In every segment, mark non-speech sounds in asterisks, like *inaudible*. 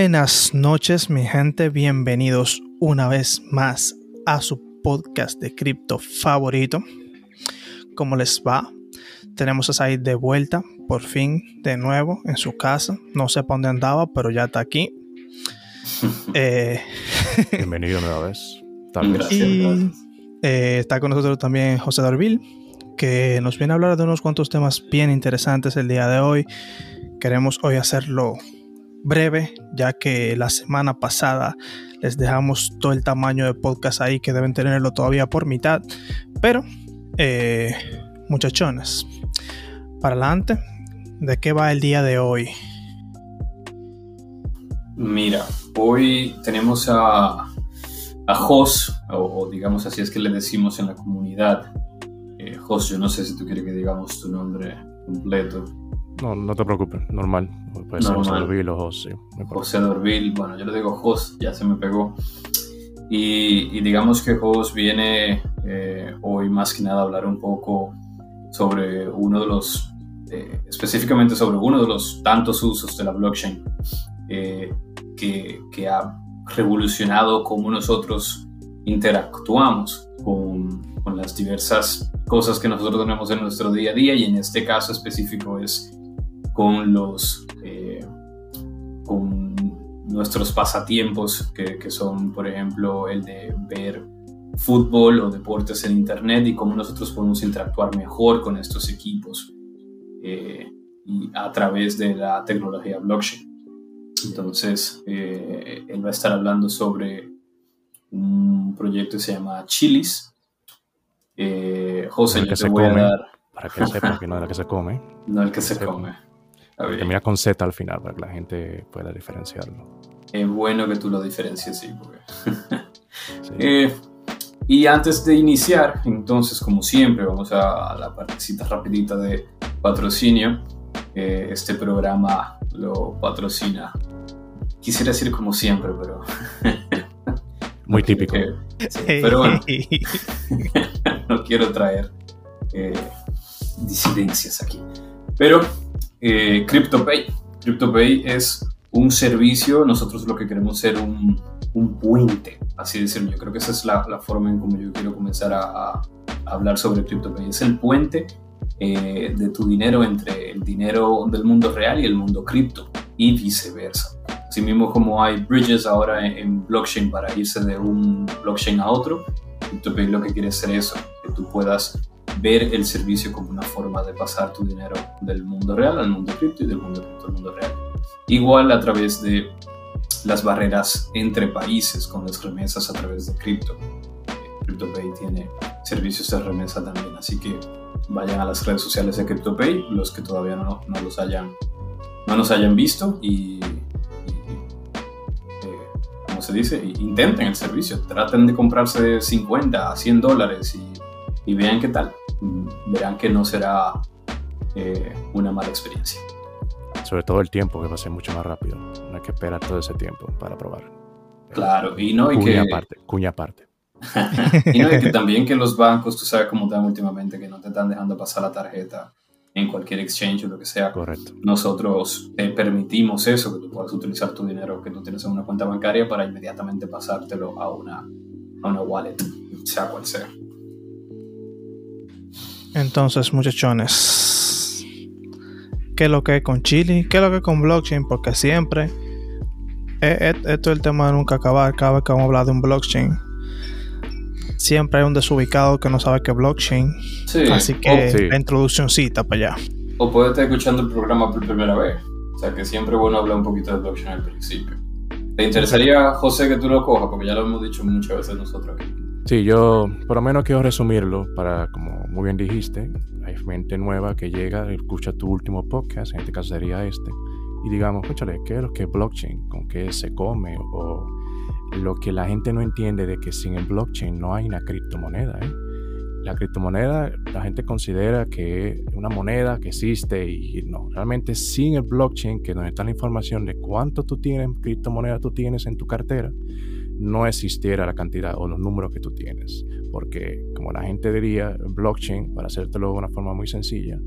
Buenas noches, mi gente. Bienvenidos una vez más a su podcast de cripto favorito. ¿Cómo les va? Tenemos a Said de vuelta, por fin, de nuevo, en su casa. No sé para dónde andaba, pero ya está aquí. *laughs* Eh, Bienvenido nueva vez. Y eh, está con nosotros también José Dorvil, que nos viene a hablar de unos cuantos temas bien interesantes el día de hoy. Queremos hoy hacerlo breve, ya que la semana pasada les dejamos todo el tamaño de podcast ahí que deben tenerlo todavía por mitad. Pero, eh, muchachones, para adelante, ¿de qué va el día de hoy? Mira, hoy tenemos a, a Jos, o, digamos así es que le decimos en la comunidad. Eh, Jos, yo no sé si tú quieres que digamos tu nombre completo. No, no te preocupes, normal. Puede ser José Dorvil o Jos, sí. José Dorvil, bueno, yo le digo Jos, ya se me pegó. Y, digamos que Jos viene eh, hoy más que nada a hablar un poco sobre uno de los, eh, específicamente sobre uno de los tantos usos de la blockchain eh, que, que, ha revolucionado cómo nosotros interactuamos con, con las diversas cosas que nosotros tenemos en nuestro día a día y en este caso específico es con los eh, con nuestros pasatiempos que, que, son por ejemplo el de ver fútbol o deportes en internet y cómo nosotros podemos interactuar mejor con estos equipos eh, y a través de la tecnología blockchain entonces eh, él va a estar hablando sobre un proyecto que se llama Chilis José, yo te voy a dar... Para que sepa que no es el que se come. No el que se, come. *laughs* Termina con Z al final para que la gente pueda diferenciarlo. Es bueno que tú lo diferencies, *laughs* sí. Eh, y antes de iniciar, entonces, como siempre, vamos a, la partecita rapidita de patrocinio. Eh, este programa lo patrocina. Quisiera decir como siempre, pero... *laughs* Muy típico. pero bueno, *laughs* no quiero traer eh, disidencias aquí. Pero eh, CryptoPay. CryptoPay es un servicio, nosotros lo que queremos ser un, un puente, así decirlo. Yo creo que esa es la, la forma en como yo quiero comenzar a, a, hablar sobre CryptoPay. Es el puente eh, de tu dinero entre el dinero del mundo real y el mundo cripto y viceversa. Así mismo como hay bridges ahora en, en blockchain para irse de un blockchain a otro, CryptoPay lo que quiere hacer eso, que tú puedas ver el servicio como una forma de pasar tu dinero del mundo real al mundo cripto y del mundo cripto al mundo real. Igual a través de las barreras entre países con las remesas a través de cripto. CryptoPay tiene servicios de remesa también, así que vayan a las redes sociales de CryptoPay, los que todavía no, no los hayan, no nos hayan visto y, y eh, como se dice, intenten el servicio, traten de comprarse 50 a 100 dólares y, y vean qué tal verán que no será eh, una mala experiencia. Sobre todo el tiempo, que va a ser mucho más rápido. No hay que esperar todo ese tiempo para probar. Claro, y no hay que... Aparte, cuña aparte. *laughs* y no hay que también que los bancos, tú sabes cómo están últimamente, que no te están dejando pasar la tarjeta en cualquier exchange o lo que sea. Correcto. Nosotros te permitimos eso, que tú puedas utilizar tu dinero que tú tienes en una cuenta bancaria para inmediatamente pasártelo a una, a una wallet, sea cual sea. Entonces, muchachones, ¿qué es lo que es con Chile? ¿Qué es lo que es con blockchain? Porque siempre, eh, eh, esto es el tema de nunca acabar. Cada vez que vamos a hablar de un blockchain, siempre hay un desubicado que no sabe qué es blockchain. Así que oh, sí. la introduccióncita para allá. O puede estar escuchando el programa por primera vez. O sea que siempre es bueno hablar un poquito de blockchain al principio. ¿Te interesaría, José, que tú lo cojas? Porque ya lo hemos dicho muchas veces nosotros aquí. Sí, yo por lo menos quiero resumirlo para, como muy bien dijiste, hay gente nueva que llega, escucha tu último podcast, en este caso sería este, y digamos, escúchale, ¿qué es lo que es blockchain? ¿Con qué se come? O lo que la gente no entiende de que sin el blockchain no hay una criptomoneda. ¿eh? La criptomoneda la gente considera que es una moneda que existe y no, realmente sin el blockchain, que donde está la información de cuánto tú tienes, criptomoneda tú tienes en tu cartera, no existiera la cantidad o los números que tú tienes. Porque, como la gente diría, blockchain, para hacértelo de una forma muy sencilla,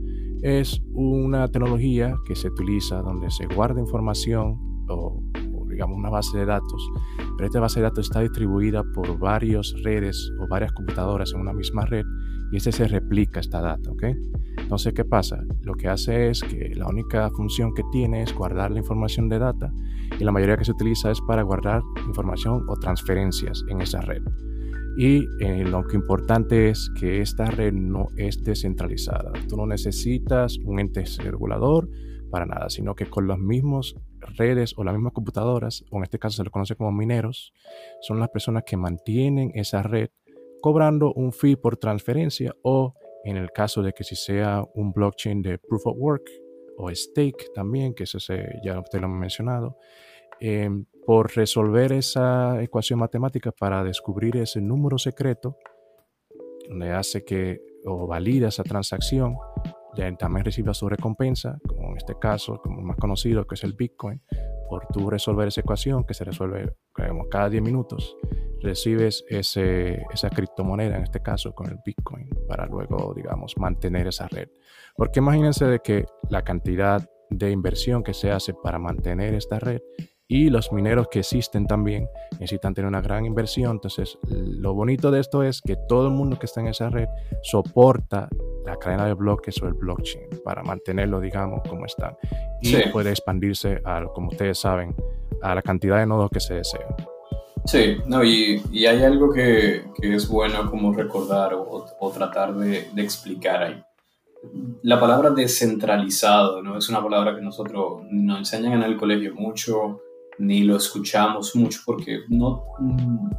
es una tecnología que se utiliza donde se guarda información o, digamos, una base de datos, pero esta base de datos está distribuida por varias redes o varias computadoras en una misma red y este se replica esta data, ¿ok? Entonces, ¿qué pasa? Lo que hace es que la única función que tiene es guardar la información de data y la mayoría que se utiliza es para guardar información o transferencias en esa red. Y eh, lo que importante es que esta red no es descentralizada. Tú no necesitas un ente regulador para nada, sino que con las mismas redes o las mismas computadoras, o en este caso se les conoce como mineros, son las personas que mantienen esa red cobrando un fee por transferencia o en el caso de que si sea un blockchain de proof of work o stake también, que eso ya usted lo ha mencionado, em, por resolver esa ecuación matemática para descubrir ese número secreto, donde hace que o valida esa transacción, también reciba su recompensa, como en este caso, como más conocido, que es el Bitcoin, por tú resolver esa ecuación que se resuelve cada 10 minutos, recibes ese, esa criptomoneda, en este caso con el Bitcoin, para luego, digamos, mantener esa red. Porque imagínense de que la cantidad de inversión que se hace para mantener esta red y los mineros que existen también necesitan tener una gran inversión. Entonces, lo bonito de esto es que todo el mundo que está en esa red soporta la cadena de bloques o el blockchain para mantenerlo, digamos, como está. Y puede expandirse, a, como ustedes saben, a la cantidad de nodos que se deseen. Sí, no, y, y hay algo que, que, es bueno como recordar o, o tratar de, de, explicar ahí. La palabra descentralizado, ¿no? Es una palabra que nosotros nos enseñan en el colegio mucho, ni lo escuchamos mucho porque no, mm,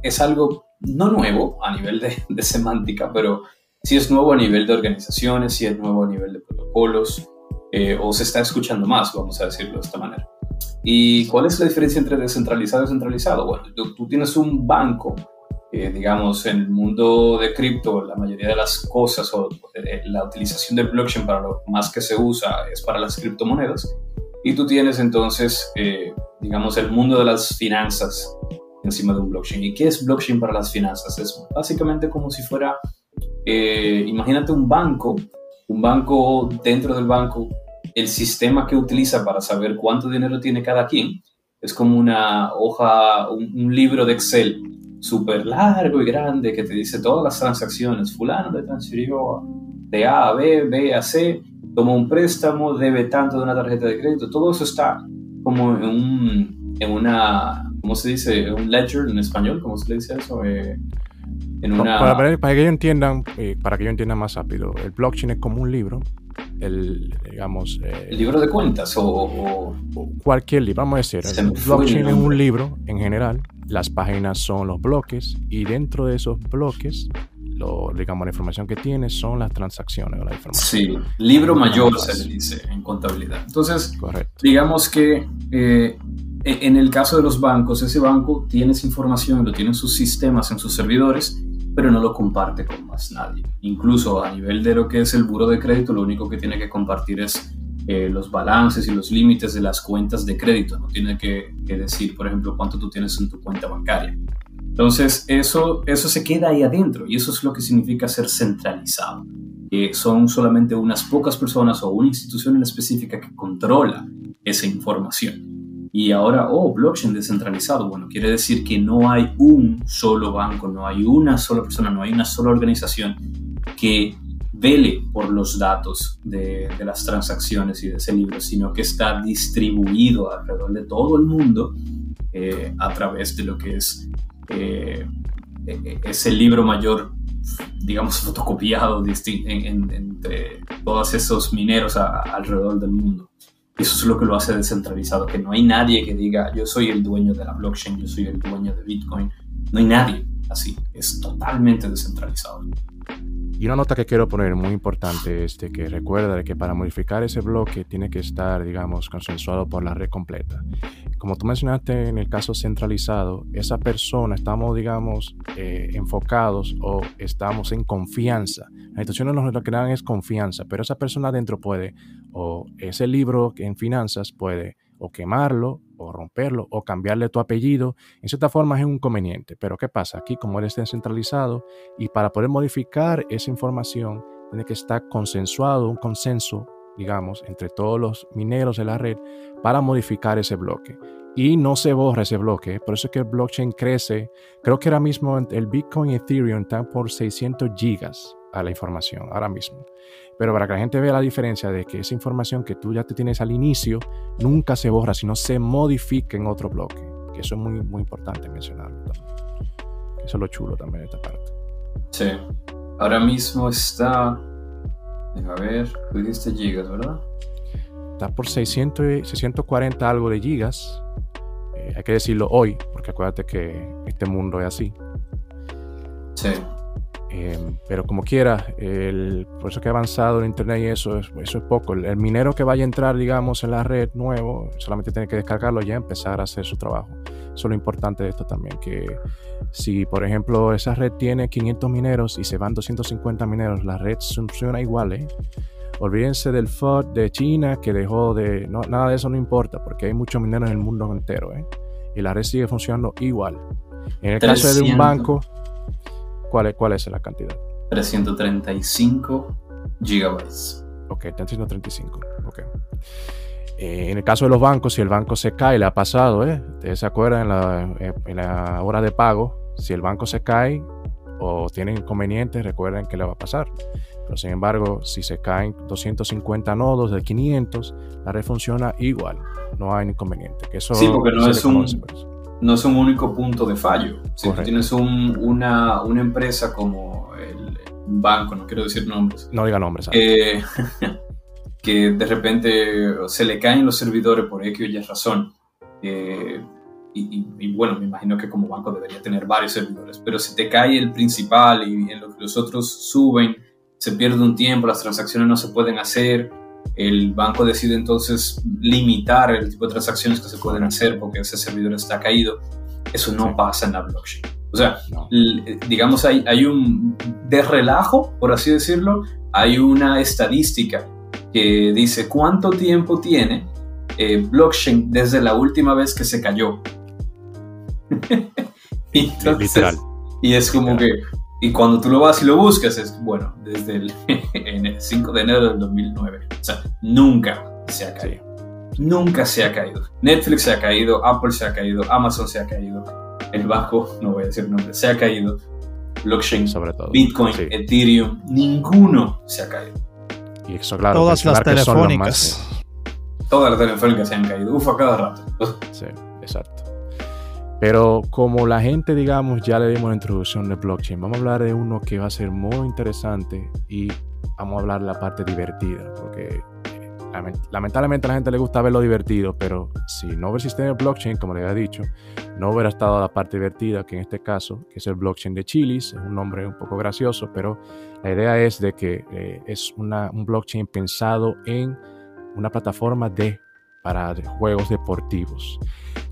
es algo no nuevo a nivel de, de semántica, pero sí es nuevo a nivel de organizaciones, sí es nuevo a nivel de protocolos, eh, o se está escuchando más, vamos a decirlo de esta manera. ¿Y cuál es la diferencia entre descentralizado y centralizado? Bueno, tú, tienes un banco, eh, digamos, en el mundo de cripto, la mayoría de las cosas o eh, la utilización del blockchain para lo más que se usa es para las criptomonedas. Y tú tienes entonces, digamos, el mundo de las finanzas encima de un blockchain. ¿Y qué es blockchain para las finanzas? Es básicamente como si fuera, imagínate un banco, un banco dentro del banco el sistema que utiliza para saber cuánto dinero tiene cada quien es como una hoja, un, libro de Excel súper largo y grande que te dice todas las transacciones. Fulano le transfirió de A a B, B a C, tomó un préstamo, debe tanto de una tarjeta de crédito. Todo eso está como en, un, en una, ¿cómo se dice? Un ledger en español, ¿cómo se le dice eso? Eh, en una... para, para, que ellos entiendan, eh, para que yo entienda más rápido, el blockchain es como un libro el, digamos... Eh, ¿El libro de cuentas o, Cualquier libro, vamos a decir. El blockchain es un libro en general, las páginas son los bloques y dentro de esos bloques, lo, digamos, la información que tiene son las transacciones o la información. Sí, libro mayor se le dice en contabilidad. Entonces, digamos que... Eh, e, en el caso de los bancos, ese banco tiene esa información, lo tiene en sus sistemas, en sus servidores, pero no lo comparte con más nadie. Incluso a nivel de lo que es el buro de crédito, lo único que tiene que compartir es eh, los balances y los límites de las cuentas de crédito. No tiene que, decir, por ejemplo, cuánto tú tienes en tu cuenta bancaria. Entonces, eso, eso se queda ahí adentro y eso es lo que significa ser centralizado. que son solamente unas pocas personas o una institución en específica que controla esa información. Y ahora, oh, blockchain descentralizado. Bueno, quiere decir que no hay un solo banco, no hay una sola persona, no hay una sola organización que vele por los datos de, las transacciones y de ese libro, sino que está distribuido alrededor de todo el mundo eh, a través de lo que es eh, e, e, ese libro mayor, digamos, fotocopiado entre todos esos mineros alrededor del mundo. Eso es lo que lo hace descentralizado, que no hay nadie que diga yo soy el dueño de la blockchain, yo soy el dueño de Bitcoin. No hay nadie así, es totalmente descentralizado. Y una nota que quiero poner muy importante es que recuerda de que para modificar ese bloque tiene que estar, digamos, consensuado por la red completa. Como tú mencionaste en el caso centralizado, esa persona estamos, digamos, eh, enfocados o estamos en confianza. Las instituciones lo que dan es confianza, pero esa persona adentro puede, o ese libro en finanzas puede o quemarlo, o romperlo, o cambiarle tu apellido. En cierta forma es un inconveniente. Pero ¿qué pasa? Aquí, como eres descentralizado, y para poder modificar esa información, tiene que estar consensuado, un consenso digamos, entre todos los mineros de la red para modificar ese bloque. Y no se borra ese bloque. Por eso es que el blockchain crece. Creo que ahora mismo el Bitcoin y Ethereum están por 600 gigas a la información, ahora mismo. Pero para que la gente vea la diferencia de que esa información que tú ya te tienes al inicio nunca se borra, sino se modifica en otro bloque. Que eso es muy, muy importante mencionarlo. Eso es lo chulo también de esta parte. Sí. Ahora mismo está. A ver, tú dijiste gigas, ¿verdad? Está por 600, 640 algo de gigas. Eh, hay que decirlo hoy, porque acuérdate que este mundo es así. Sí. Eh, pero como quiera, el, por eso que ha avanzado el Internet y eso, eso es poco. El, minero que vaya a entrar, digamos, en la red nuevo, solamente tiene que descargarlo y ya empezar a hacer su trabajo. Eso es lo importante de esto también, que si, por ejemplo, esa red tiene 500 mineros y se van 250 mineros, la red funciona igual, ¿eh? Olvídense del FUD de China que dejó de... No, nada de eso no importa porque hay muchos mineros en el mundo entero, ¿eh? Y la red sigue funcionando igual. En el caso de un banco ¿Cuál es, ¿Cuál es la cantidad? 335 gigabytes. Ok, 335. Ok. Eh, en el caso de los bancos, si el banco se cae, le ha pasado, ¿eh? Ustedes se acuerdan en la, eh, en la hora de pago, si el banco se cae o tiene inconvenientes, recuerden que le va a pasar. Pero sin embargo, si se caen 250 nodos de 500, la red funciona igual. No hay inconveniente. Que eso sí, porque no es un, no es un único punto de fallo. Si tú tienes una, empresa como el banco, no quiero decir nombres. No diga nombres. Eh, *laughs* que de repente se le caen los servidores por X o Y razón. Eh, y, bueno, me imagino que como banco debería tener varios servidores, pero si te cae el principal y en lo que los otros suben, se pierde un tiempo, las transacciones no se pueden hacer, el banco decide entonces limitar el tipo de transacciones que se pueden hacer porque ese servidor está caído. Eso no pasa en la blockchain. O sea, digamos, hay, hay un de relajo, por así decirlo, hay una estadística que dice cuánto tiempo tiene eh, blockchain desde la última vez que se cayó. *laughs* Literal. Y es como que y cuando tú lo vas y lo buscas, es bueno, desde el, *laughs* 5 de enero del 2009. O sea, nunca se ha caído. Nunca se ha caído. Netflix se ha caído, Apple se ha caído, Amazon se ha caído, el banco, no voy a decir nombre, se ha caído. Blockchain, Sobre todo, Bitcoin, Ethereum, ninguno se ha caído. Y eso, claro, todas las telefónicas. todas las telefónicas se han caído. Uf, a cada rato. Sí, exacto. Pero como la gente, digamos, ya le dimos la introducción de blockchain, vamos a hablar de uno que va a ser muy interesante y vamos a hablar de la parte divertida, porque eh, lamentablemente a la gente le gusta ver lo divertido, pero si no hubiera existido el blockchain, como le había dicho, no hubiera estado la parte divertida, que en este caso, que es el blockchain de Chilis, es un nombre un poco gracioso, pero la idea es de que eh, es una, un blockchain pensado en una plataforma de para juegos deportivos.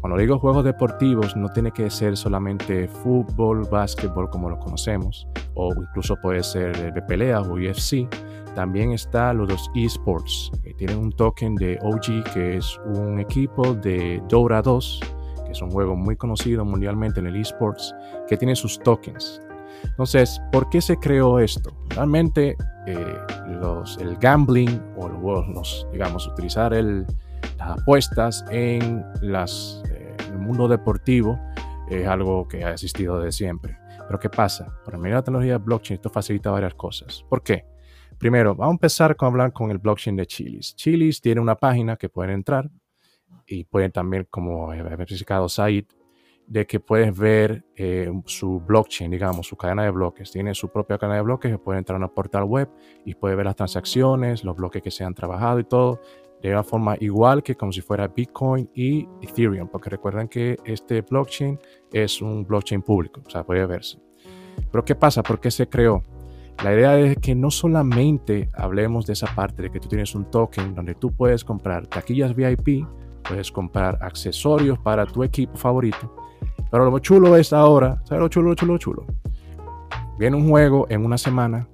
Cuando digo juegos deportivos, no tiene que ser solamente fútbol, básquetbol como lo conocemos, o incluso puede ser de pelea o UFC. También está los dos esports, que tienen un token de OG, que es un equipo de Dora 2, que es un juego muy conocido mundialmente en el esports, que tiene sus tokens. Entonces, ¿por qué se creó esto? Realmente, eh, los, el gambling o los, digamos, utilizar el, las apuestas en las, eh, el mundo deportivo es algo que ha existido desde siempre. Pero ¿qué pasa? Por medio de la tecnología blockchain esto facilita varias cosas. ¿Por qué? Primero, vamos a empezar con hablar con el blockchain de Chilis. Chilis tiene una página que pueden entrar y pueden también, como he verificado Said, de que puedes ver eh, su blockchain, digamos, su cadena de bloques. Tiene su propia cadena de bloques que puede entrar a un portal web y puede ver las transacciones, los bloques que se han trabajado y todo de una forma igual que como si fuera Bitcoin y Ethereum, porque recuerden que este blockchain es un blockchain público, o sea, puede verse. Pero ¿qué pasa? ¿Por qué se creó? La idea es que no solamente hablemos de esa parte de que tú tienes un token donde tú puedes comprar taquillas VIP, puedes comprar accesorios para tu equipo favorito, pero lo chulo es ahora, ¿sabes lo chulo, lo chulo, lo chulo? Viene un juego en una semana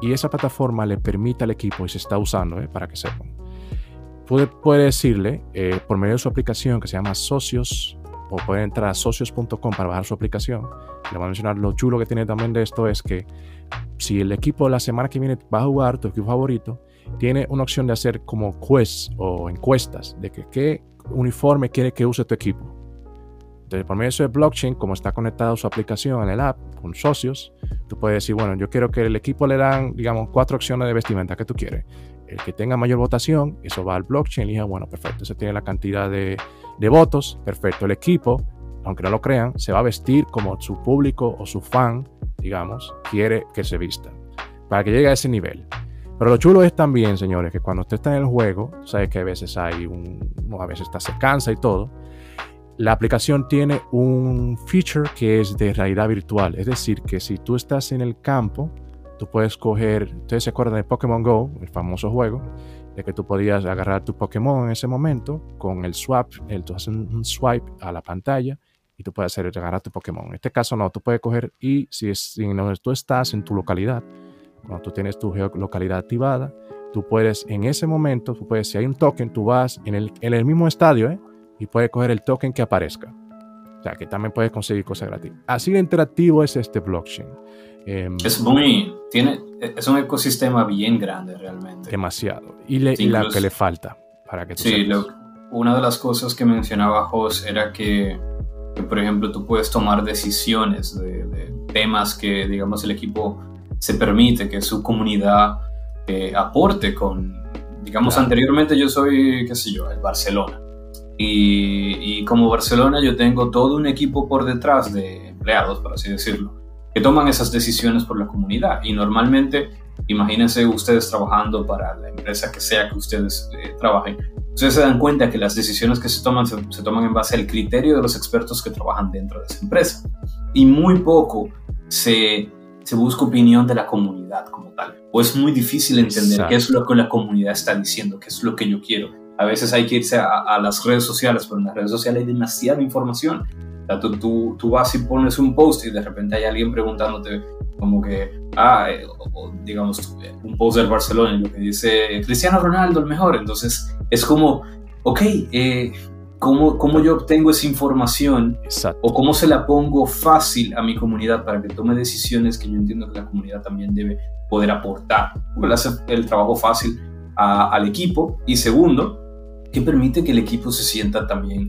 y esa plataforma le permite al equipo y se está usando, ¿eh? para que sepan puede, decirle eh, por medio de su aplicación que se llama Socios o puede entrar a socios.com para bajar su aplicación. Le voy a mencionar lo chulo que tiene también de esto es que si el equipo la semana que viene va a jugar tu equipo favorito tiene una opción de hacer como quests o encuestas de que qué uniforme quiere que use tu equipo. Entonces, por medio de blockchain, como está conectado su aplicación en el app con socios, tú puedes decir, bueno, yo quiero que el equipo le dan, digamos, cuatro opciones de vestimenta que tú quieres. El que tenga mayor votación, eso va al blockchain, y dice, bueno, perfecto, se tiene la cantidad de, de votos, perfecto. El equipo, aunque no lo crean, se va a vestir como su público o su fan, digamos, quiere que se vista, para que llegue a ese nivel. Pero lo chulo es también, señores, que cuando usted está en el juego, sabes que a veces hay un, a veces está, se cansa y todo. La aplicación tiene un feature que es de realidad virtual. Es decir, que si tú estás en el campo, tú puedes coger, ustedes se acuerdan de Pokémon Go, el famoso juego, de que tú podías agarrar tu Pokémon en ese momento con el swap, el, tú haces un swipe a la pantalla y tú puedes hacer agarrar tu Pokémon. En este caso no, tú puedes coger y si, es, si donde tú estás en tu localidad, cuando tú tienes tu geolocalidad activada, tú puedes en ese momento, tú puedes, si hay un token, tú vas en el, en el mismo estadio ¿eh? y puedes coger el token que aparezca. O sea, que también puedes conseguir cosas gratis. Así de interactivo es este blockchain. Em, es muy, tiene, es un ecosistema bien grande realmente. Demasiado. Y, le, la que le falta para que tú Sí, una de las cosas que mencionaba Jos era que, por ejemplo, tú puedes tomar decisiones de, de temas que, digamos, el equipo se permite que su comunidad eh, aporte con, digamos, anteriormente yo soy, qué sé yo, el Barcelona. Y, como Barcelona yo tengo todo un equipo por detrás de empleados, por así decirlo, que toman esas decisiones por la comunidad. Y normalmente, imagínense ustedes trabajando para la empresa que sea que ustedes eh, trabajen, ustedes se dan cuenta que las decisiones que se toman se, toman en base al criterio de los expertos que trabajan dentro de esa empresa. Y muy poco se se busca opinión de la comunidad como tal. O es muy difícil entender qué es lo que la comunidad está diciendo, qué es lo que yo quiero. A veces hay que irse a, las redes sociales, pero en las redes sociales hay demasiada información. O tú, tú, tú, vas y pones un post y de repente hay alguien preguntándote como que, ah, eh, digamos, un post del Barcelona y lo que dice Cristiano Ronaldo el mejor. Entonces es como, ok, eh, ¿Cómo, ¿Cómo, yo obtengo esa información o cómo se la pongo fácil a mi comunidad para que tome decisiones que yo entiendo que la comunidad también debe poder aportar. le hace el trabajo fácil al equipo y segundo, que permite que el equipo se sienta también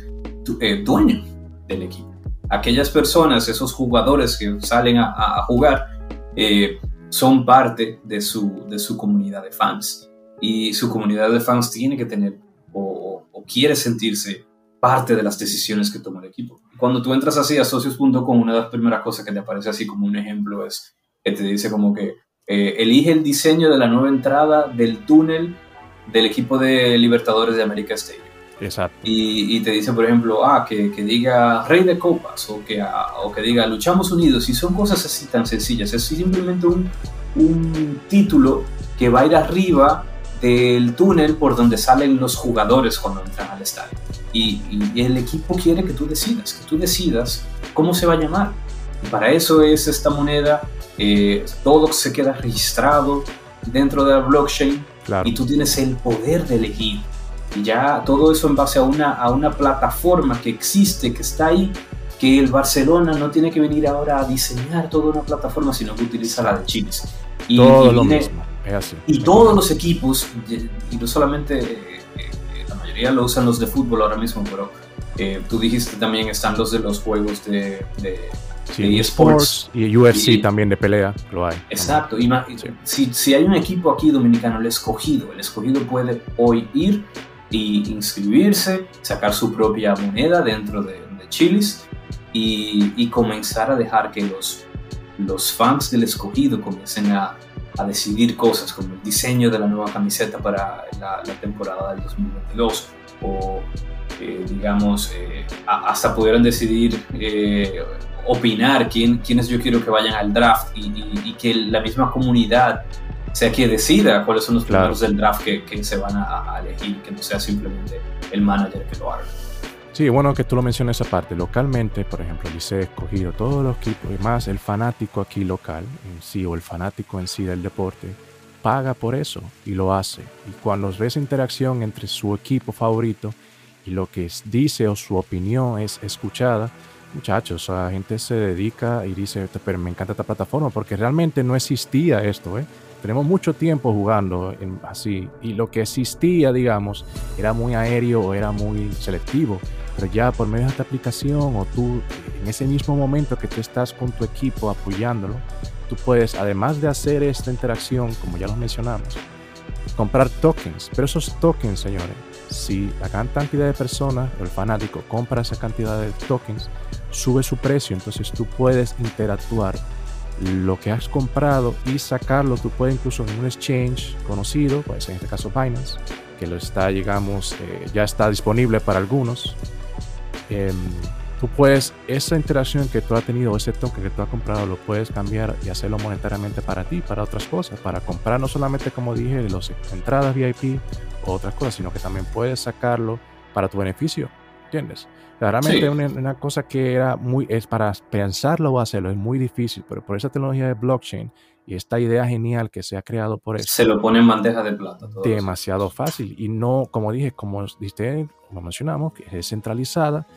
eh, dueño del equipo. Aquellas personas, esos jugadores que salen a, jugar, eh, son parte de su, de su comunidad de fans y su comunidad de fans tiene que tener o, quiere sentirse parte de las decisiones que toma el equipo. Cuando tú entras así a socios.com, una de las primeras cosas que te aparece así como un ejemplo es que te dice como que eh, elige el diseño de la nueva entrada del túnel del equipo de Libertadores de América Stadium. Exacto. Y, te dice, por ejemplo, ah, que, que, diga Rey de Copas o que, ah, o que diga Luchamos Unidos. Y son cosas así tan sencillas. Es simplemente un, un título que va a ir arriba del túnel por donde salen los jugadores cuando entran al estadio. Y, el equipo quiere que tú decidas, que tú decidas cómo se va a llamar. Y para eso es esta moneda, eh, todo se queda registrado dentro de la blockchain y tú tienes el poder de elegir. Y ya todo eso en base a una, a una plataforma que existe, que está ahí, que el Barcelona no tiene que venir ahora a diseñar toda una plataforma, sino que utiliza la de Chiles. Y, todo lo mismo. Y todos los equipos, y no solamente lo usan los de fútbol ahora mismo, pero eh, tú dijiste también están los de los juegos de, de, esports. Y UFC también de pelea, lo hay. Exacto. Y, si, si, hay un equipo aquí dominicano, el escogido, el escogido puede hoy ir y inscribirse, sacar su propia moneda dentro de, de Chilis y, y, comenzar a dejar que los, los fans del escogido comiencen a a decidir cosas como el diseño de la nueva camiseta para la, temporada del 2022 o eh, digamos eh, hasta pudieron decidir eh, opinar quién, quiénes yo quiero que vayan al draft y, que la misma comunidad sea que decida cuáles son los primeros del draft que, que se van a, a, elegir, que no sea simplemente el manager que lo haga. Sí, bueno que tú lo mencionas esa parte. Localmente, por ejemplo, dice escogido todos los equipos, y más el fanático aquí local en sí, o el fanático en sí del deporte, paga por eso y lo hace. Y cuando ves interacción entre su equipo favorito y lo que dice o su opinión es escuchada, muchachos, la gente se dedica y dice, pero me encanta esta plataforma porque realmente no existía esto, ¿eh? Tenemos mucho tiempo jugando así y lo que existía, digamos, era muy aéreo o era muy selectivo, pero ya por medio de esta aplicación o tú en ese mismo momento que tú estás con tu equipo apoyándolo, tú puedes, además de hacer esta interacción, como ya lo mencionamos, comprar tokens, pero esos tokens, señores, si la gran cantidad de personas, el fanático, compra esa cantidad de tokens, sube su precio, entonces tú puedes interactuar lo que has comprado y sacarlo. Tú puedes incluso en un exchange conocido, puede ser en este caso Binance, que lo está, digamos, eh, ya está disponible para algunos. Em, tú puedes, esa interacción que tú has tenido, ese token que tú has comprado, lo puedes cambiar y hacerlo monetariamente para ti, para otras cosas, para comprar no solamente, como dije, las entradas VIP o otras cosas, sino que también puedes sacarlo para tu beneficio. ¿Entiendes? Realmente una, una, cosa que era muy, es para pensarlo o hacerlo, es muy difícil, pero por esa tecnología de blockchain y esta idea genial que se ha creado por eso. Se lo pone en bandeja de plata. demasiado fácil. Y no, como dije, como, como mencionamos, que es centralizada,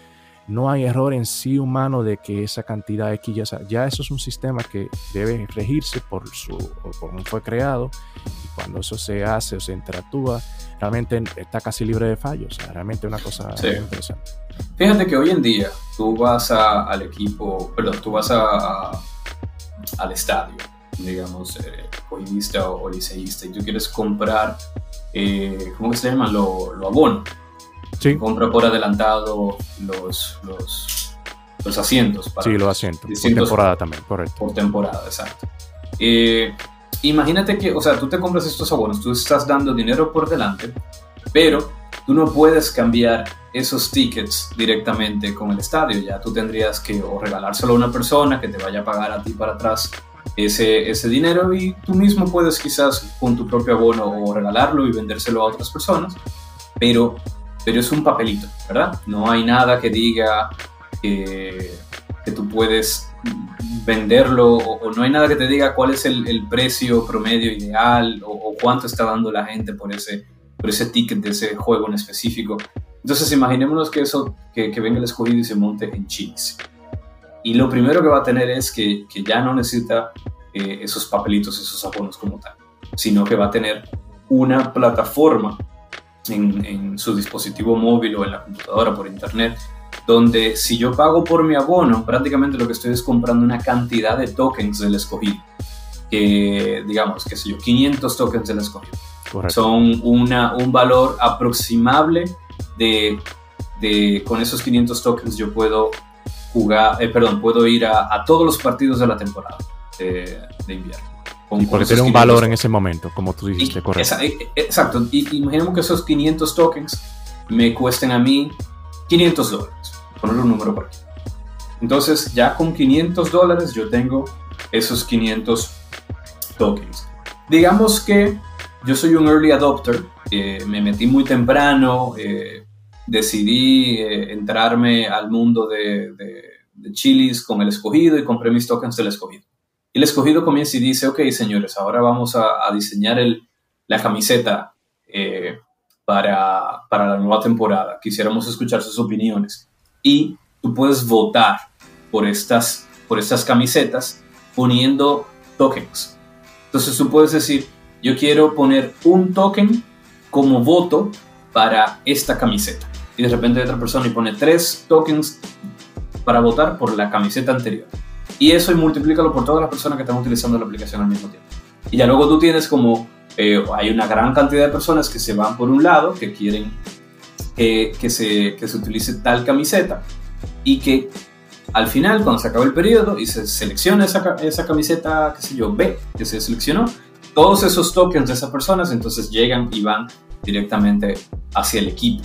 no hay error en sí humano de que esa cantidad de X ya, ya eso es un sistema que debe regirse por su por cómo fue creado cuando eso se hace o se interactúa realmente está casi libre de fallos realmente es una cosa interesante Fíjate que hoy en día tú vas al equipo, perdón, tú vas a, al estadio, digamos, eh, o, liceísta, y tú quieres comprar, eh, ¿cómo se llama? Lo, lo abono. Sí. Compra por adelantado los, los, los asientos. Para sí, los asientos. Por temporada también, correcto. Por temporada, exacto. Eh, imagínate que, o sea, tú te compras estos abonos, tú estás dando dinero por delante, pero tú no puedes cambiar esos tickets directamente con el estadio. Ya tú tendrías que o regalárselo a una persona que te vaya a pagar a ti para atrás ese, ese dinero y tú mismo puedes quizás con tu propio abono o regalarlo y vendérselo a otras personas, pero, pero es un papelito, ¿verdad? No hay nada que diga que, que tú puedes venderlo o, no hay nada que te diga cuál es el, el precio promedio ideal o, cuánto está dando la gente por ese, por ese ticket de ese juego en específico. Entonces imaginémonos que eso, que, venga el escogido y se monte en Chilis. Y lo primero que va a tener es que, que ya no necesita eh, esos papelitos, esos abonos como tal, sino que va a tener una plataforma en, su dispositivo móvil o en la computadora por internet, donde si yo pago por mi abono, prácticamente lo que estoy es comprando una cantidad de tokens del escogido, que digamos, que sé yo, 500 tokens del escogido. Son una, un valor aproximable de, de, con esos 500 tokens yo puedo jugar, eh, perdón, puedo ir a, a, todos los partidos de la temporada de, de invierno. Con, y porque tiene un valor tokens. en ese momento, como tú dijiste, y, correcto. Esa, eh, exacto, y imaginemos que esos 500 tokens me cuesten a mí 500 dólares, poner un número por aquí. Entonces, ya con 500 dólares yo tengo esos 500 tokens. Digamos que yo soy un early adopter, eh, me metí muy temprano, eh, decidí eh, entrarme al mundo de, Chilis con el escogido y compré mis tokens del escogido. Y el escogido comienza y dice, ok señores, ahora vamos a, diseñar la camiseta para, para la nueva temporada. Quisiéramos escuchar sus opiniones. Y tú puedes votar por estas, por estas camisetas poniendo tokens. Entonces tú puedes decir, yo quiero poner un token como voto para esta camiseta. Y de repente otra persona y pone tres tokens para votar por la camiseta anterior. Y eso y multiplícalo por todas las personas que están utilizando la aplicación al mismo tiempo. Y ya luego tú tienes como, eh, hay una gran cantidad de personas que se van por un lado, que quieren que, que, se, que se utilice tal camiseta y que al final, cuando se acaba el periodo y se selecciona esa, esa camiseta, qué sé yo, B, que se seleccionó, todos esos tokens de esas personas entonces llegan y van directamente hacia el equipo.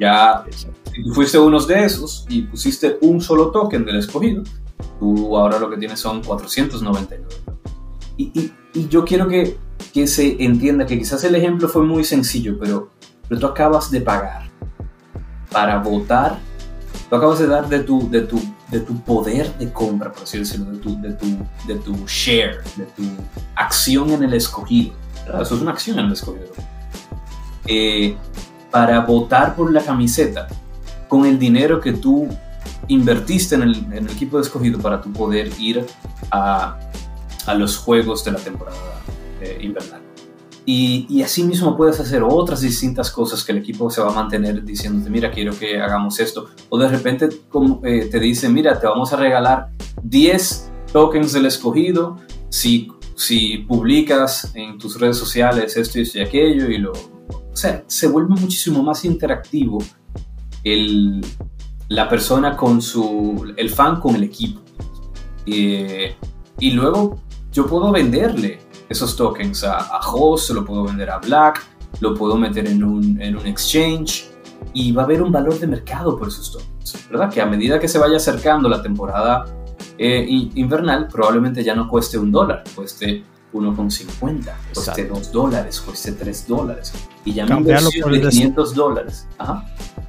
Ya, si tú fuiste uno de esos y pusiste un solo token del escogido, tú ahora lo que tienes son 499. Y, y, y yo quiero que, que, se entienda que quizás el ejemplo fue muy sencillo, pero, pero tú acabas de pagar para votar, tú acabas de dar de tu, de tu de tu poder de compra, por así decirlo, de tu, de tu, de tu share, de tu acción en el escogido. Eso es una acción en el escogido. Eh, para votar por la camiseta con el dinero que tú invertiste en el, equipo de escogido para tu poder ir a, a los juegos de la temporada eh, invernal. Y, y así mismo puedes hacer otras distintas cosas que el equipo se va a mantener diciéndote, mira, quiero que hagamos esto. O de repente como, eh, te dice, mira, te vamos a regalar 10 tokens del escogido si, si publicas en tus redes sociales esto y aquello. Y lo, o sea, se vuelve muchísimo más interactivo el, la persona con su, el fan con el equipo. Eh, y luego yo puedo venderle esos tokens a, a Host, lo puedo vender a Black, lo puedo meter en un, en un exchange y va a haber un valor de mercado por esos tokens, ¿verdad? Que a medida que se vaya acercando la temporada eh, invernal, probablemente ya no cueste un dólar, cueste 1,50, cueste 2 dólares, cueste 3 dólares. Y ya me por de 500 dólares.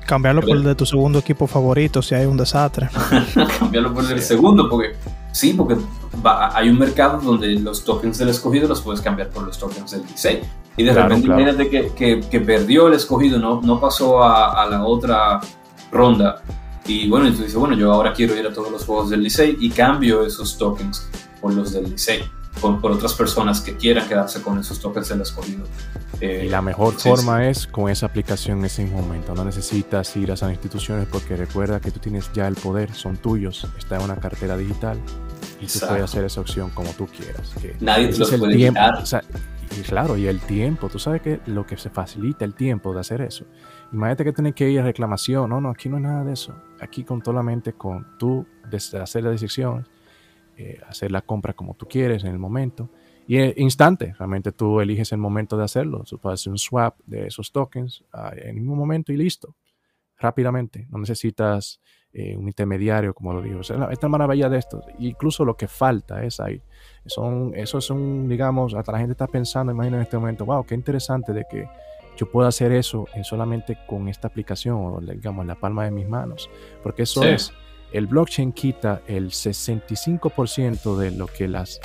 Cambiarlo por el de tu segundo equipo favorito si hay un desastre. *laughs* Cambiarlo por el segundo, porque sí, porque hay un mercado donde los tokens del escogido los puedes cambiar por los tokens del 16. Y de repente imagínate que, que, perdió el escogido, no, no pasó a, a la otra ronda. Y bueno, entonces dice, bueno, yo ahora quiero ir a todos los juegos del Licey y cambio esos tokens por los del Licey por, otras personas que quieran quedarse con esos tokens del escogido. Eh, y la mejor forma es con esa aplicación en ese momento. No necesitas ir a esas instituciones porque recuerda que tú tienes ya el poder, son tuyos, está en una cartera digital y tú puedes hacer esa opción como tú quieras. Nadie te lo puede tiempo, y claro, y el tiempo, tú sabes que lo que se facilita el tiempo de hacer eso. Imagínate que tienes que ir a reclamación. No, no, aquí no es nada de eso. Aquí con solamente con tú hacer las decisiones eh, hacer la compra como tú quieres en el momento. Y en instante, realmente tú eliges el momento de hacerlo. Tú puedes hacer un swap de esos tokens ah, en ningún momento y listo. Rápidamente. No necesitas eh, un intermediario, como lo digo. esta maravilla de esto. Incluso lo que falta es ahí. Son, eso es un, digamos, hasta la gente está pensando, imagina en este momento, wow, qué interesante de que yo pueda hacer eso en solamente con esta aplicación o digamos en la palma de mis manos. Porque eso es el blockchain quita el 65% de lo que las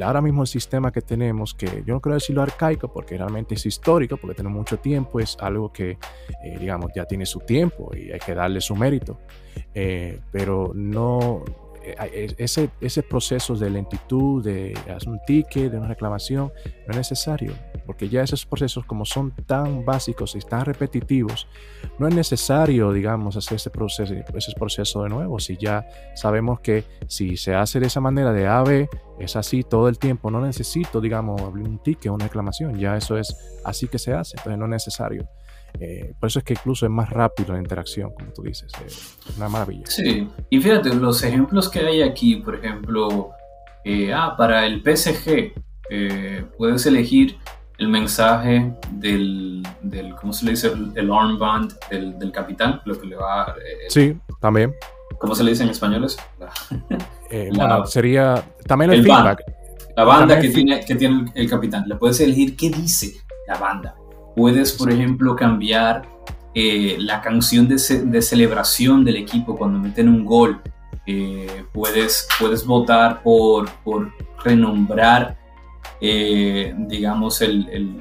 ahora mismo el sistema que tenemos, que yo no quiero decirlo arcaico porque realmente es histórico, porque tenemos mucho tiempo, es algo que, eh, digamos, ya tiene su tiempo y hay que darle su mérito, eh, pero no, ese, ese proceso de lentitud, de hacer un ticket, de una reclamación, no es necesario, porque ya esos procesos como son tan básicos y tan repetitivos, no es necesario, digamos, hacer ese proceso, ese proceso de nuevo. Si ya sabemos que si se hace de esa manera de A B, es así todo el tiempo, no necesito, digamos, abrir un ticket, una reclamación, ya eso es así que se hace, entonces no es necesario. Eh, por eso es que incluso es más rápido la interacción, como tú dices. es una maravilla. Sí, y fíjate, los ejemplos que hay aquí, por ejemplo, eh, ah, para el PSG, eh, puedes elegir el mensaje del, del, ¿cómo se le dice? El armband del, del capitán, lo que le va Sí, también. ¿Cómo se le dice en español eso? *laughs* sería también el, feedback. la banda que tiene, que tiene el capitán. Le puedes elegir qué dice la banda. Puedes, por ejemplo, cambiar eh, la canción de, celebración del equipo cuando meten un gol. Eh, puedes, puedes votar por, por renombrar, eh, digamos, el,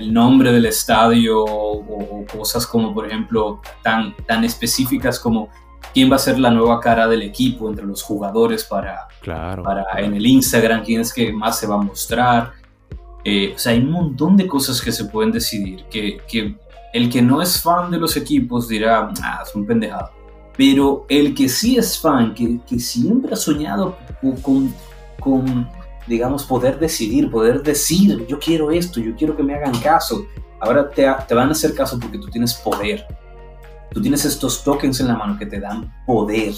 nombre del estadio o, cosas como, por ejemplo, tan, tan específicas como quién va a ser la nueva cara del equipo entre los jugadores para, claro, para en el Instagram, quién es que más se va a mostrar. Eh, o sea, hay un montón de cosas que se pueden decidir, que, que el que no es fan de los equipos dirá, ah, es un pendejado. Pero el que sí es fan, que, que siempre ha soñado con, con, digamos, poder decidir, poder decir, yo quiero esto, yo quiero que me hagan caso. Ahora te, te van a hacer caso porque tú tienes poder. Tú tienes estos tokens en la mano que te dan poder.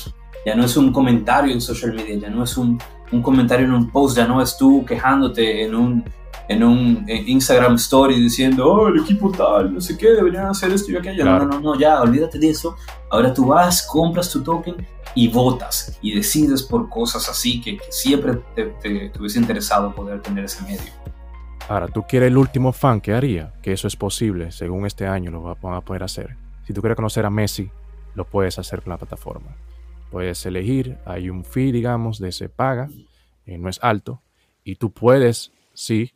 Ya no es un comentario en social media, ya no es un, un comentario en un post, ya no es tú quejándote en un, en un Instagram story diciendo, oh, el equipo tal, no sé qué, deberían hacer esto y aquello. No, no, no, ya, olvídate de eso. Ahora tú vas, compras tu token y votas y decides por cosas así que, siempre te, te, hubiese interesado poder tener ese medio. Ahora, tú quieres el último fan que haría, que eso es posible, según este año lo van a poder hacer. Si tú quieres conocer a Messi, lo puedes hacer con la plataforma. Puedes elegir, hay un fee, digamos, de ese paga, eh, no es alto, y tú puedes, sí,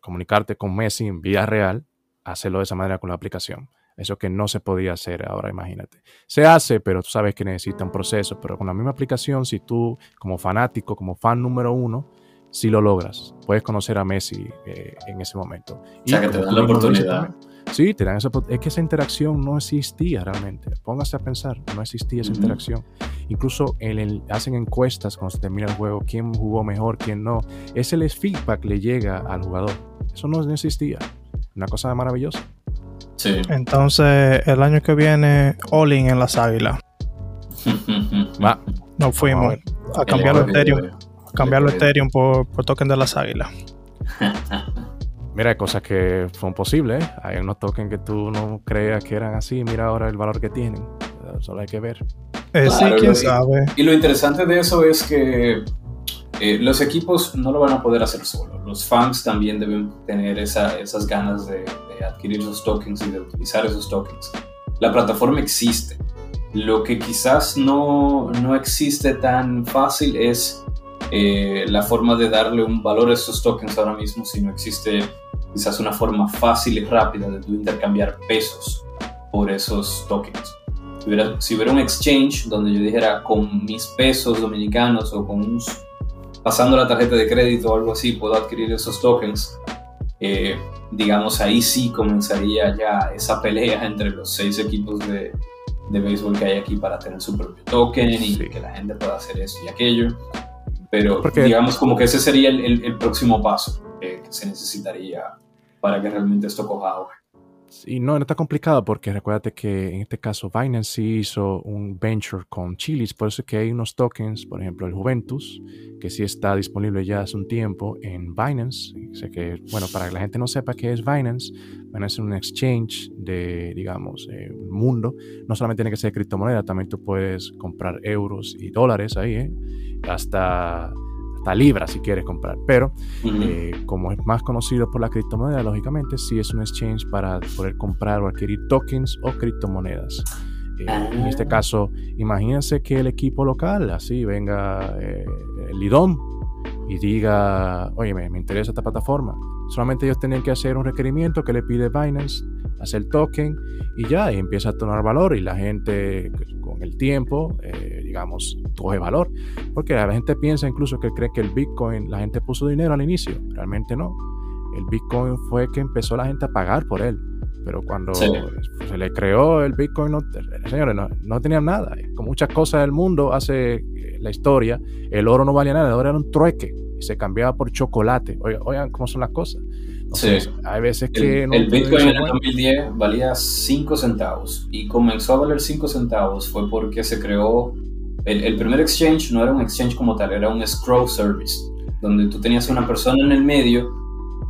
comunicarte con Messi en vía real, hacerlo de esa manera con la aplicación. Eso que no se podía hacer ahora, imagínate. Se hace, pero tú sabes que necesita un proceso. Pero con la misma aplicación, si tú como fanático, como fan número uno, si lo logras, puedes conocer a Messi eh, en ese momento. O sea, que te dan la oportunidad. Sí, te dan esa Es que esa interacción no existía realmente. Póngase a pensar, no existía esa interacción. Incluso en hacen encuestas cuando se termina el juego, quién jugó mejor, quién no. Ese el feedback le llega al jugador. Eso no existía. Una cosa maravillosa. Sí. Entonces, el año que viene, all in en las águilas. *laughs* Va. Nos fuimos a, cambiarlo Ethereum. A cambiarlo Ethereum por, por token de las águilas. *laughs* Mira, hay cosas que son posibles. ¿eh? Hay unos tokens que tú no creas que eran así. Mira ahora el valor que tienen. Solo hay que ver. Eh, sí, quién sabe. Y lo interesante de eso es que eh, los equipos no lo van a poder hacer solo. Los fans también deben tener esas ganas de, adquirir esos tokens y de utilizar esos tokens. La plataforma existe. Lo que quizás no, no existe tan fácil es eh, la forma de darle un valor a esos tokens ahora mismo, si no existe quizás una forma fácil y rápida de intercambiar pesos por esos tokens. Si hubiera, un exchange donde yo dijera con mis pesos dominicanos o con pasando la tarjeta de crédito o algo así, puedo adquirir esos tokens, eh, digamos, ahí sí comenzaría ya esa pelea entre los seis equipos de, de béisbol que hay aquí para tener su propio token y que la gente pueda hacer eso y aquello. Pero digamos como que ese sería el, el, próximo paso que se necesitaría para que realmente esto coja auge. Sí, no, no está complicado porque recuérdate que en este caso Binance sí hizo un venture con Chilis, por eso es que hay unos tokens, por ejemplo el Juventus, que sí está disponible ya hace un tiempo en Binance. Sé que, bueno, para que la gente no sepa qué es Binance, Binance es un exchange de, digamos, eh, mundo. No solamente tiene que ser criptomoneda, también tú puedes comprar euros y dólares ahí, ¿eh? hasta hasta Libra si quieres comprar. Pero eh, como es más conocido por la criptomoneda, lógicamente sí es un exchange para poder comprar o adquirir tokens o criptomonedas. Eh, en este ah. caso, imagínense que el equipo local, así venga eh, el Lidom y diga, oye, me, me, interesa esta plataforma. Solamente ellos tienen que hacer un requerimiento que le pide Binance, hacer token y ya, y empieza a tomar valor y la gente pues, con el tiempo, eh, digamos, coge valor. Porque la gente piensa incluso que cree que el Bitcoin, la gente puso dinero al inicio, realmente no. El Bitcoin fue que empezó la gente a pagar por él. Pero cuando se le creó el Bitcoin, no, señores, no, no tenían nada. Con muchas cosas del mundo hace la historia, el oro no valía nada, el oro era un trueque y se cambiaba por chocolate. Oigan, cómo son las cosas. sí. Hay veces que... El, Bitcoin en el 2010 valía 5 centavos y comenzó a valer 5 centavos fue porque se creó... El, el, primer exchange no era un exchange como tal, era un escrow service, donde tú tenías una persona en el medio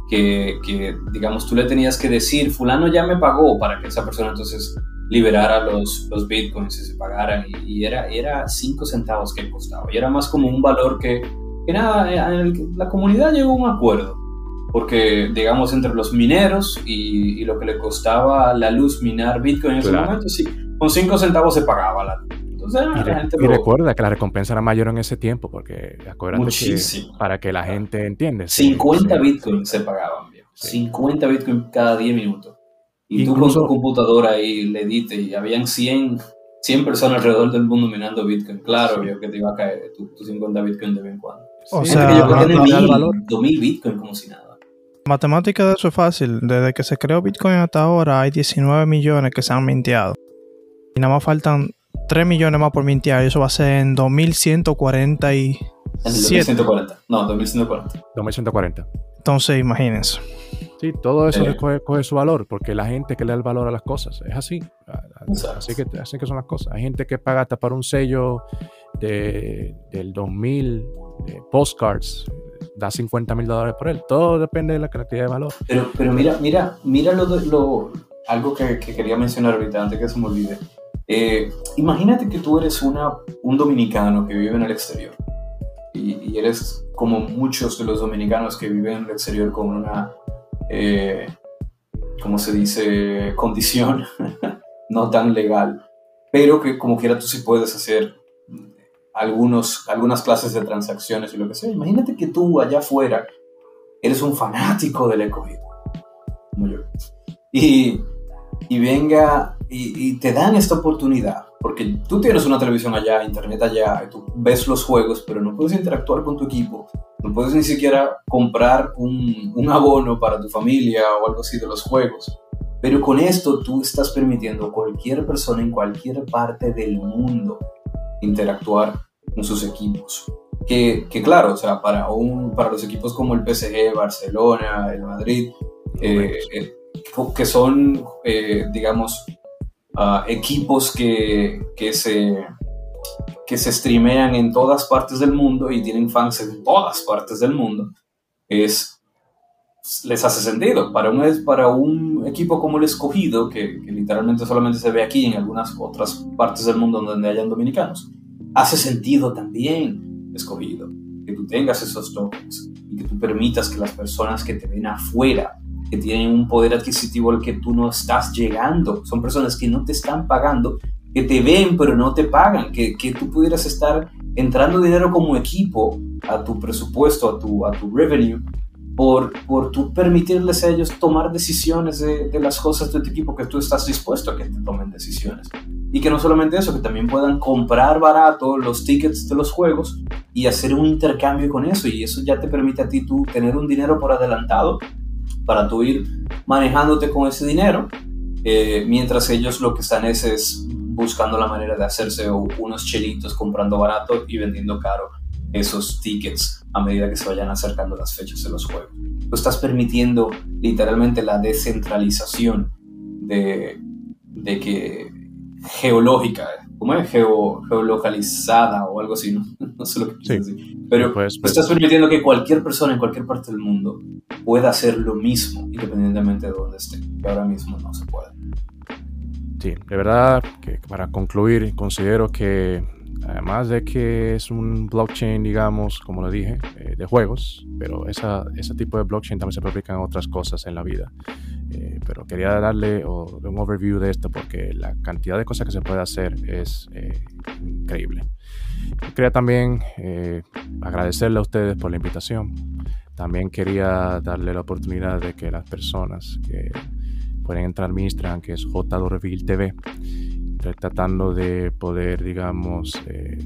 que, que, digamos, tú le tenías que decir, fulano ya me pagó para que esa persona entonces liberara los, los bitcoins y se pagaran. Y, era, era cinco centavos que costaba. Y era más como un valor que, que nada, eh, la comunidad llegó a un acuerdo. Porque, digamos, entre los mineros y, y, lo que le costaba la luz minar bitcoin en ese momento, sí, con cinco centavos se pagaba la y, recuerda que la recompensa era mayor en ese tiempo, porque acuérdate que para que la gente entienda. 50 bitcoins se pagaban, 50 bitcoins cada 10 minutos. Y tú con tu computadora ahí le diste y habían 100, 100 personas alrededor del mundo minando bitcoin. Claro, yo que te iba a caer tu, 50 bitcoins de vez en cuando. O sea, yo valor. 2000 bitcoin como si nada. Matemática de eso es fácil. Desde que se creó Bitcoin hasta ahora hay 19 millones que se han minteado. Y nada más faltan 3 millones más por mintear y eso va a ser en 2140 y... En 2140. No, 2140. 2140. Entonces, imagínense. Sí, todo eso eh. coge, su valor, porque la gente que le da el valor a las cosas es así. Así que, así que son las cosas. Hay gente que paga hasta para un sello de, del 2000 de postcards, da 50 mil dólares por él. Todo depende de la cantidad de valor. Pero, pero mira, mira, mira lo, lo algo que, que, quería mencionar ahorita, antes que se me olvide. Eh, imagínate que tú eres una, un dominicano que vive en el exterior y, eres como muchos de los dominicanos que viven en el exterior con una, eh, ¿cómo se dice?, condición *laughs* no tan legal, pero que como quiera tú sí puedes hacer algunos, algunas clases de transacciones y lo que sea. Imagínate que tú allá afuera eres un fanático del escogido, como yo. Y y venga y, te dan esta oportunidad, porque tú tienes una televisión allá, internet allá, y tú ves los juegos, pero no puedes interactuar con tu equipo, no puedes ni siquiera comprar un, un abono para tu familia o algo así de los juegos. Pero con esto tú estás permitiendo a cualquier persona en cualquier parte del mundo interactuar con sus equipos. Que, que claro, o sea, para, un, para los equipos como el PSG, Barcelona, el Madrid, eh, eh, que son, eh, digamos, uh, equipos que, que, se, que se streamean en todas partes del mundo y tienen fans en todas partes del mundo, es les hace sentido. Para un, para un equipo como el escogido, que, literalmente solamente se ve aquí en algunas otras partes del mundo donde hayan dominicanos, hace sentido también escogido que tú tengas esos tokens y que tú permitas que las personas que te ven afuera, que tienen un poder adquisitivo al que tú no estás llegando, son personas que no te están pagando, que te ven pero no te pagan, que, que tú pudieras estar entrando dinero como equipo a tu presupuesto, a tu, a tu revenue, por, por tú permitirles a ellos tomar decisiones de, de, las cosas de tu equipo que tú estás dispuesto a que te tomen decisiones. Y que no solamente eso, que también puedan comprar barato los tickets de los juegos y hacer un intercambio con eso. Y eso ya te permite a ti tú tener un dinero por adelantado para tú ir manejándote con ese dinero, eh, mientras ellos lo que están es, es buscando la manera de hacerse unos chelitos comprando barato y vendiendo caro esos tickets a medida que se vayan acercando las fechas de los juegos. Tú estás permitiendo literalmente la descentralización de, de que geológica, ¿cómo es? Geo, geolocalizada o algo así, no, *laughs* sé lo que quieres decir. Pero pues, estás permitiendo que cualquier persona en cualquier parte del mundo pueda hacer lo mismo independientemente de donde esté, que ahora mismo no se puede. Sí, de verdad que para concluir, considero que Además de que es un blockchain, digamos, como lo dije, eh, de juegos, pero ese tipo de blockchain también se aplica en otras cosas en la vida. Eh, pero quería darle un overview de esto porque la cantidad de cosas que se puede hacer es eh, increíble. Quería también agradecerle a ustedes por la invitación. También quería darle la oportunidad de que las personas que pueden entrar mi Instagram, que es JWTV, tratando de poder, digamos, eh,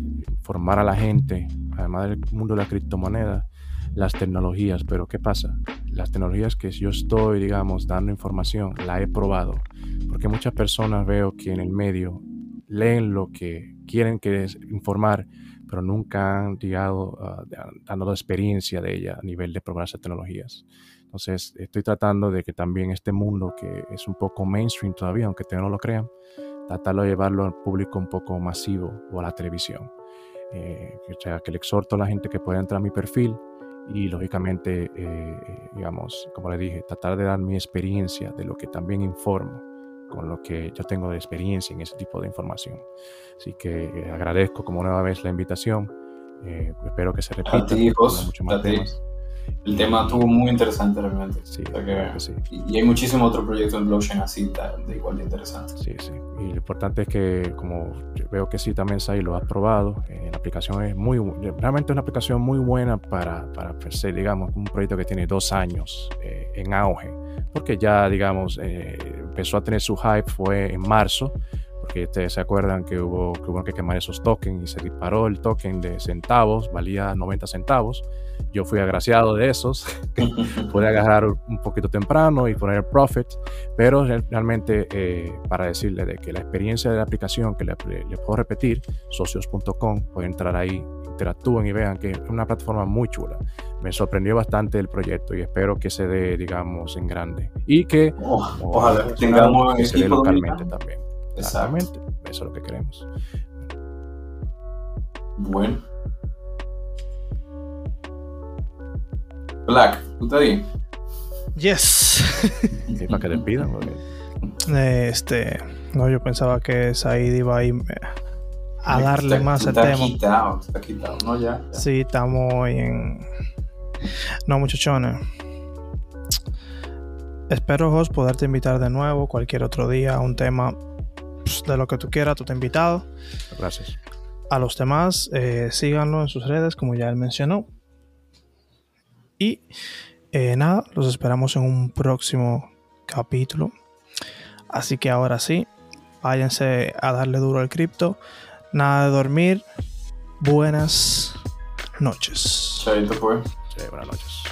formar a la gente, además del mundo de la criptomoneda, las tecnologías. Pero ¿qué pasa? Las tecnologías que yo estoy, digamos, dando información, la he probado. Porque muchas personas veo que en el medio leen lo que quieren que es informar, pero nunca han llegado uh, dando la experiencia de ella a nivel de probar esas tecnologías. Entonces, estoy tratando de que también este mundo, que es un poco mainstream todavía, aunque ustedes no lo crean, tratarlo de llevarlo al público un poco masivo o a la televisión. Eh, o sea, que le exhorto a la gente que pueda entrar a mi perfil y lógicamente, eh, digamos, como le dije, tratar de dar mi experiencia de lo que también informo, con lo que yo tengo de experiencia en ese tipo de información. Así que eh, agradezco como nueva vez la invitación. espero que se repita. mucho más temas. El tema estuvo muy interesante realmente. Sí, Y hay muchísimos otros proyectos en blockchain así de igual de interesante. Sí, sí. Y lo importante es que, como veo que sí también Sai lo has probado, eh, la aplicación es muy, realmente es una aplicación muy buena para, para digamos, un proyecto que tiene dos años eh, en auge. Porque ya, digamos, eh, empezó a tener su hype, fue en marzo porque ustedes se acuerdan que hubo, que hubo que quemar esos tokens y se disparó el token de centavos, valía 90 centavos. Yo fui agraciado de esos, *laughs* pude agarrar un poquito temprano y poner profit, pero realmente eh, para decirle de que la experiencia de la aplicación, que le, puedo repetir, socios.com, pueden entrar ahí, interactúen y vean que es una plataforma muy chula. Me sorprendió bastante el proyecto y espero que se dé, digamos, en grande. Y que, ojalá tengamos que se dé localmente también. Exactamente. Eso es lo que queremos. Bueno. Black, ¿tú estás ahí? Yes. ¿Y para que te pidan? Este. No, yo pensaba que Said iba a ir a darle más al tema. Quitado, está quitado, ¿no? Ya, ya. Sí, estamos en. No, muchachones. Espero, Jos, poderte invitar de nuevo cualquier otro día a un tema pues, de lo que tú quieras, tú te invitado. Gracias. A los demás, eh, síganlo en sus redes, como ya él mencionó. Y eh, nada, los esperamos en un próximo capítulo. Así que ahora sí, váyanse a darle duro al cripto. Nada de dormir. Buenas noches. Chaito, pues. Buenas noches.